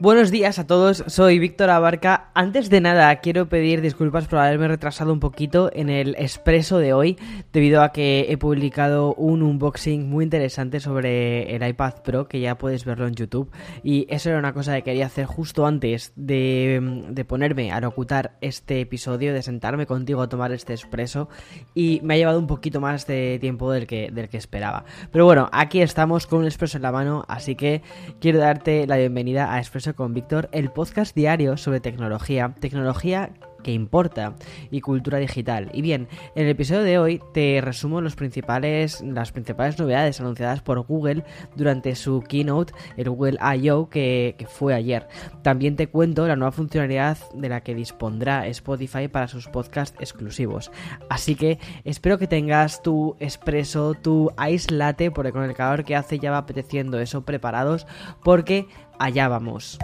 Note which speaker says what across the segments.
Speaker 1: Buenos días a todos, soy Víctor Abarca. Antes de nada, quiero pedir disculpas por haberme retrasado un poquito en el expreso de hoy, debido a que he publicado un unboxing muy interesante sobre el iPad Pro, que ya puedes verlo en YouTube. Y eso era una cosa que quería hacer justo antes de, ponerme a locutar este episodio, de sentarme contigo a tomar este expreso. Y me ha llevado un poquito más de tiempo del que, del que esperaba. Pero bueno, aquí estamos con un expreso en la mano, así que quiero darte la bienvenida a Expreso con Víctor, el podcast diario sobre tecnología, tecnología que importa y cultura digital. Y bien, en el episodio de hoy te resumo los principales, las principales novedades anunciadas por Google durante su keynote, el Google I.O., que, que fue ayer. También te cuento la nueva funcionalidad de la que dispondrá Spotify para sus podcasts exclusivos. Así que espero que tengas tu expreso, tu ice latte, porque con el calor que hace ya va apeteciendo eso preparados, porque allá vamos.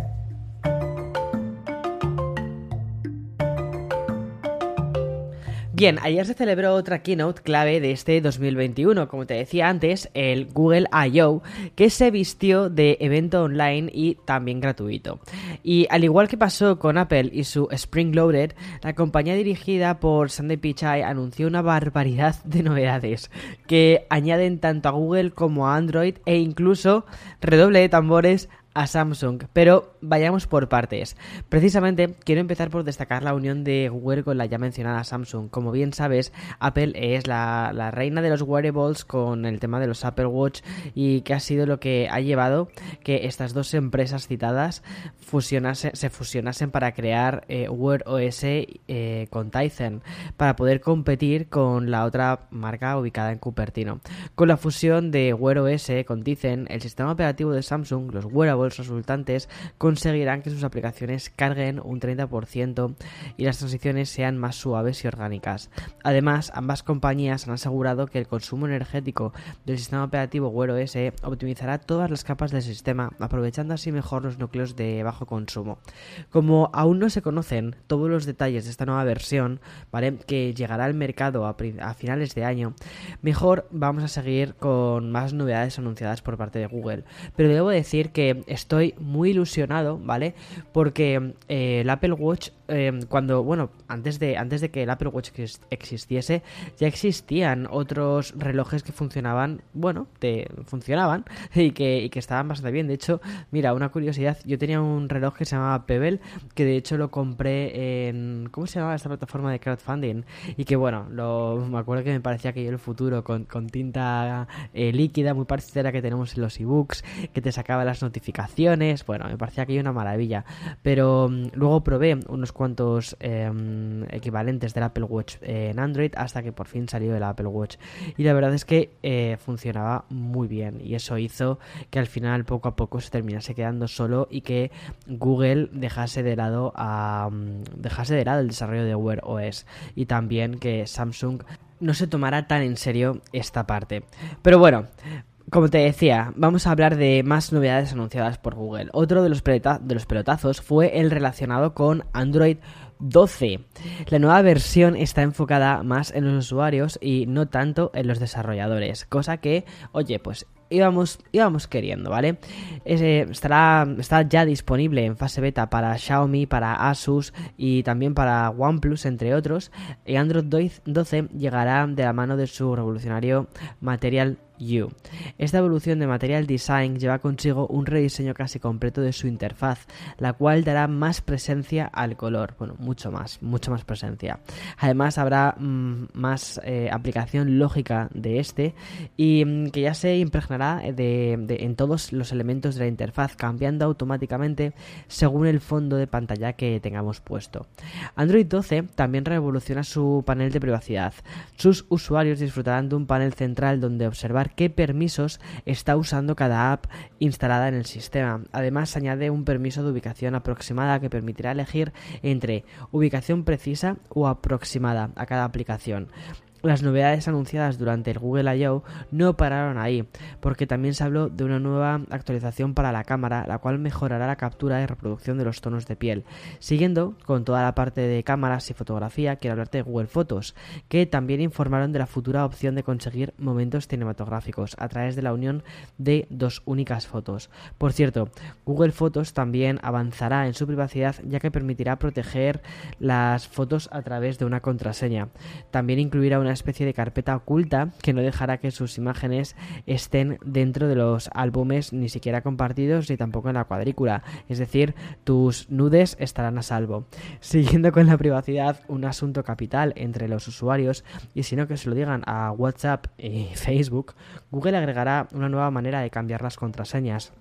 Speaker 1: Bien, ayer se celebró otra keynote clave de este 2021, como te decía antes, el Google I.O., que se vistió de evento online y también gratuito. Y al igual que pasó con Apple y su Spring Loaded, la compañía dirigida por Sandy Pichai anunció una barbaridad de novedades que añaden tanto a Google como a Android e incluso, redoble de tambores, a Samsung, pero vayamos por partes. Precisamente quiero empezar por destacar la unión de Google con la ya mencionada Samsung. Como bien sabes, Apple es la, reina de los wearables con el tema de los Apple Watch y que ha sido lo que ha llevado que estas dos empresas citadas se fusionasen para crear eh, Wear OS eh, con Tizen para poder competir con la otra marca ubicada en Cupertino. Con la fusión de Wear OS con Tizen, el sistema operativo de Samsung, los wearables resultantes conseguirán que sus aplicaciones carguen un 30% y las transiciones sean más suaves y orgánicas. Además, ambas compañías han asegurado que el consumo energético del sistema operativo Wear OS optimizará todas las capas del sistema, aprovechando así mejor los núcleos de bajo consumo. Como aún no se conocen todos los detalles de esta nueva versión, que llegará al mercado a finales de año, mejor vamos a seguir con más novedades anunciadas por parte de Google. Pero debo decir que estoy muy ilusionado, ¿vale? Porque eh, el Apple Watch, eh, cuando, bueno, antes de, antes de que el Apple Watch existiese, ya existían otros relojes que funcionaban, bueno, te, funcionaban y que, y que estaban bastante bien. De hecho, mira, una curiosidad, yo tenía un reloj que se llamaba Pebble, que de hecho lo compré en, ¿cómo se llamaba esta plataforma de crowdfunding? Y que, bueno, me acuerdo que me parecía que yo el futuro con, con tinta eh, líquida, muy parecida a la que tenemos en los ebooks, que te sacaba las notificaciones bueno, me parecía que una maravilla. Pero mm, luego probé unos cuantos em, equivalentes del Apple Watch en Android hasta que por fin salió el Apple Watch. Y la verdad es que eh, funcionaba muy bien. Y eso hizo que al final poco a poco se terminase quedando solo y que Google dejase de lado a mm, dejase de lado el desarrollo de Wear OS. Y también que Samsung no se tomará tan en serio esta parte. Pero bueno, como te decía, vamos a hablar de más novedades anunciadas por Google. Otro de los, pelotazos fue el relacionado con Android 12. La nueva versión está enfocada más en los usuarios y no tanto en los desarrolladores, cosa que, oye, pues íbamos, íbamos queriendo, ¿vale? estará, está ya disponible en fase beta para Xiaomi, para Asus y también para OnePlus, entre otros. Y Android 12 llegará de la mano de su revolucionario Material You. Esta evolución de Material Design lleva consigo un rediseño casi completo de su interfaz, la cual dará más presencia al color, bueno, mucho más, mucho más presencia. Además habrá mm, más eh, aplicación lógica de este y mm, que ya se de, en todos los elementos de la interfaz, cambiando automáticamente según el fondo de pantalla que tengamos puesto. Android 12 también revoluciona su panel de privacidad. Sus usuarios disfrutarán de un panel central donde observar qué permisos está usando cada app instalada en el sistema. Además, añade un permiso de ubicación aproximada que permitirá elegir entre ubicación precisa o aproximada a cada aplicación. Las novedades anunciadas durante el Google I.O. no pararon ahí, porque también se habló de una nueva actualización para la cámara, la cual mejorará la captura y reproducción de los tonos de piel. Siguiendo con toda la parte de cámaras y fotografía, quiero hablarte de Google Fotos, que también informaron de la futura opción de conseguir momentos cinematográficos a través de la unión de dos únicas fotos. Por cierto, Google Fotos también avanzará en su privacidad ya que permitirá proteger las fotos a través de una contraseña. También incluirá una especie de carpeta oculta que no dejará que sus imágenes estén dentro de los álbumes ni siquiera compartidos ni tampoco en la cuadrícula. Es decir, tus nudes estarán a salvo. Siguiendo con la privacidad, un asunto capital entre los usuarios y si no que se lo digan a WhatsApp y Facebook, Google agregará una nueva manera de cambiar las contraseñas.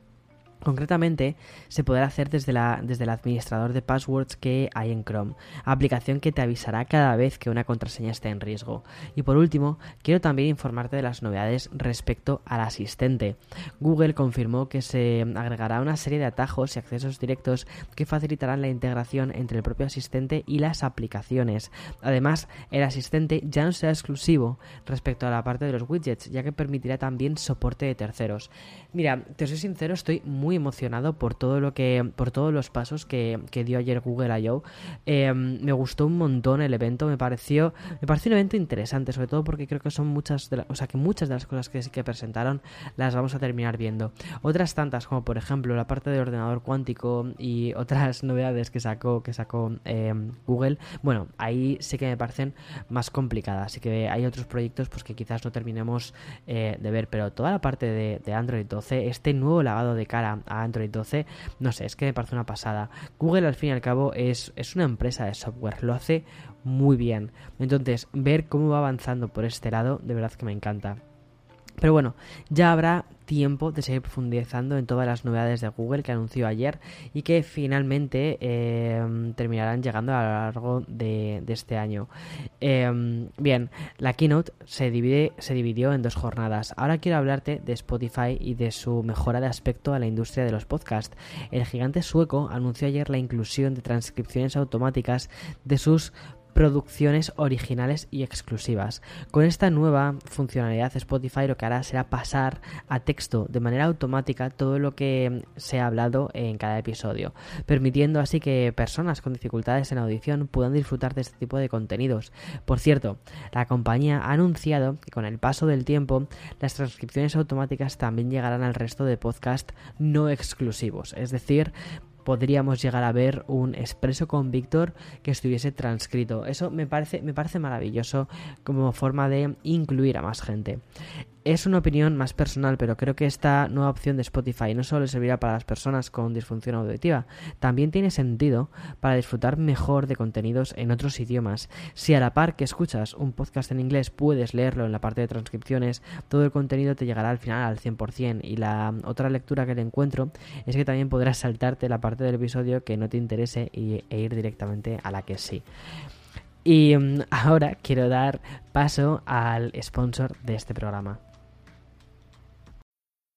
Speaker 1: Concretamente, se podrá hacer desde, la, desde el administrador de passwords que hay en Chrome, aplicación que te avisará cada vez que una contraseña esté en riesgo. Y por último, quiero también informarte de las novedades respecto al asistente. Google confirmó que se agregará una serie de atajos y accesos directos que facilitarán la integración entre el propio asistente y las aplicaciones. Además, el asistente ya no será exclusivo respecto a la parte de los widgets, ya que permitirá también soporte de terceros. Mira, te soy sincero, estoy muy emocionado por todo lo que, por todos los pasos que, dio ayer Google I.O. Eh, me gustó un montón el evento, me pareció, me pareció un evento interesante, sobre todo porque creo que son muchas, de o sea, que muchas de las cosas que, que presentaron las vamos a terminar viendo. Otras tantas, como por ejemplo la parte de ordenador cuántico y otras novedades que sacó, que sacó eh, Google, bueno, ahí sí que me parecen más complicadas, así que hay otros proyectos pues que quizás no terminemos eh, de ver, pero toda la parte de Android 12, este nuevo lavado de cara a Android 12, no sé, es que me parece una pasada. Google al fin y al cabo es, es una empresa de software, lo hace muy bien. Entonces, ver cómo va avanzando por este lado, de verdad que me encanta. Pero bueno, ya habrá tiempo de seguir profundizando en todas las novedades de Google que anunció ayer y que finalmente em, terminarán llegando a lo largo de, este año. Em, bien, la keynote se, divide, se dividió en dos jornadas. Ahora quiero hablarte de Spotify y de su mejora de aspecto a la industria de los podcasts. El gigante sueco anunció ayer la inclusión de transcripciones automáticas de sus producciones originales y exclusivas. Con esta nueva funcionalidad Spotify lo que hará será pasar a texto de manera automática todo lo que se ha hablado en cada episodio, permitiendo así que personas con dificultades en audición puedan disfrutar de este tipo de contenidos. Por cierto, la compañía ha anunciado que con el paso del tiempo las transcripciones automáticas también llegarán al resto de podcasts no exclusivos, es decir, podríamos llegar a ver un expreso con Víctor que estuviese transcrito. Eso me parece, me parece maravilloso como forma de incluir a más gente. Es una opinión más personal, pero creo que esta nueva opción de Spotify no solo servirá para las personas con disfunción auditiva, también tiene sentido para disfrutar mejor de contenidos en otros idiomas. Si a la par que escuchas un podcast en inglés puedes leerlo en la parte de transcripciones, todo el contenido te llegará al final al 100%. Y la otra lectura que le encuentro es que también podrás saltarte la parte del episodio que no te interese e ir directamente a la que sí. Y mm, ahora quiero dar paso al sponsor de este programa.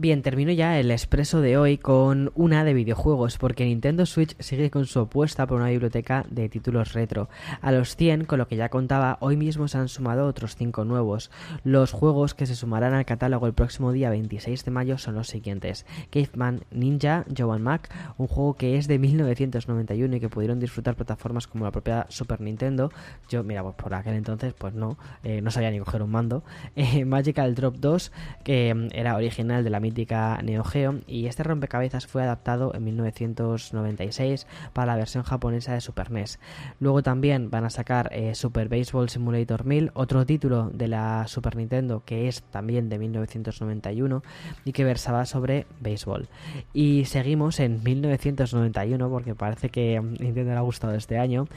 Speaker 1: Bien, termino ya el expreso de hoy con una de videojuegos, porque Nintendo Switch sigue con su apuesta por una biblioteca de títulos retro. A los 100, con lo que ya contaba, hoy mismo se han sumado otros 5 nuevos. Los juegos que se sumarán al catálogo el próximo día 26 de mayo son los siguientes: Caveman Ninja, Joan Mac, un juego que es de 1991 y que pudieron disfrutar plataformas como la propia Super Nintendo. Yo, mira, pues por aquel entonces, pues no, eh, no sabía ni coger un mando. Eh, Magical Drop 2, que mm, era original de la mítica Neo Geo y este rompecabezas fue adaptado en 1996 para la versión japonesa de Super NES. Luego también van a sacar eh, Super Baseball Simulator 1000, otro título de la Super Nintendo que es también de 1991 y que versaba sobre béisbol. Y seguimos en 1991 porque parece que Nintendo le ha gustado este año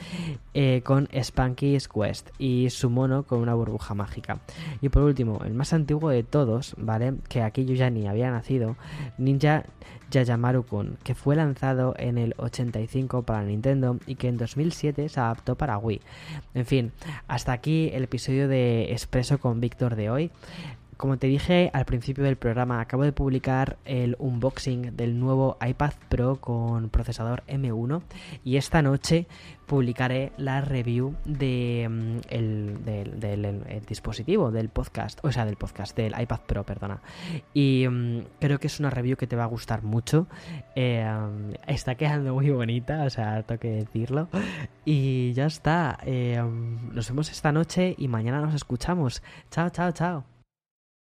Speaker 1: eh, con Spanky's Quest y su mono con una burbuja mágica. Y por último, el más antiguo de todos, ¿vale? Que aquí yo ya ni había nacido, Ninja Yayamaru-kun, que fue lanzado en el 85 para Nintendo y que en 2007 se adaptó para Wii. En fin, hasta aquí el episodio de Expreso con Víctor de hoy. Como te dije al principio del programa, acabo de publicar el unboxing del nuevo iPad Pro con procesador M1 y esta noche publicaré la review mm, el, del, dispositivo, del podcast, o sea, del podcast, del iPad Pro, perdona. Y mm, creo que es una review que te va a gustar mucho. Eh, mm, está quedando muy bonita, o sea, tengo que decirlo. Y ya está. Eh, nos vemos esta noche y mañana nos escuchamos. Chao, chao, chao.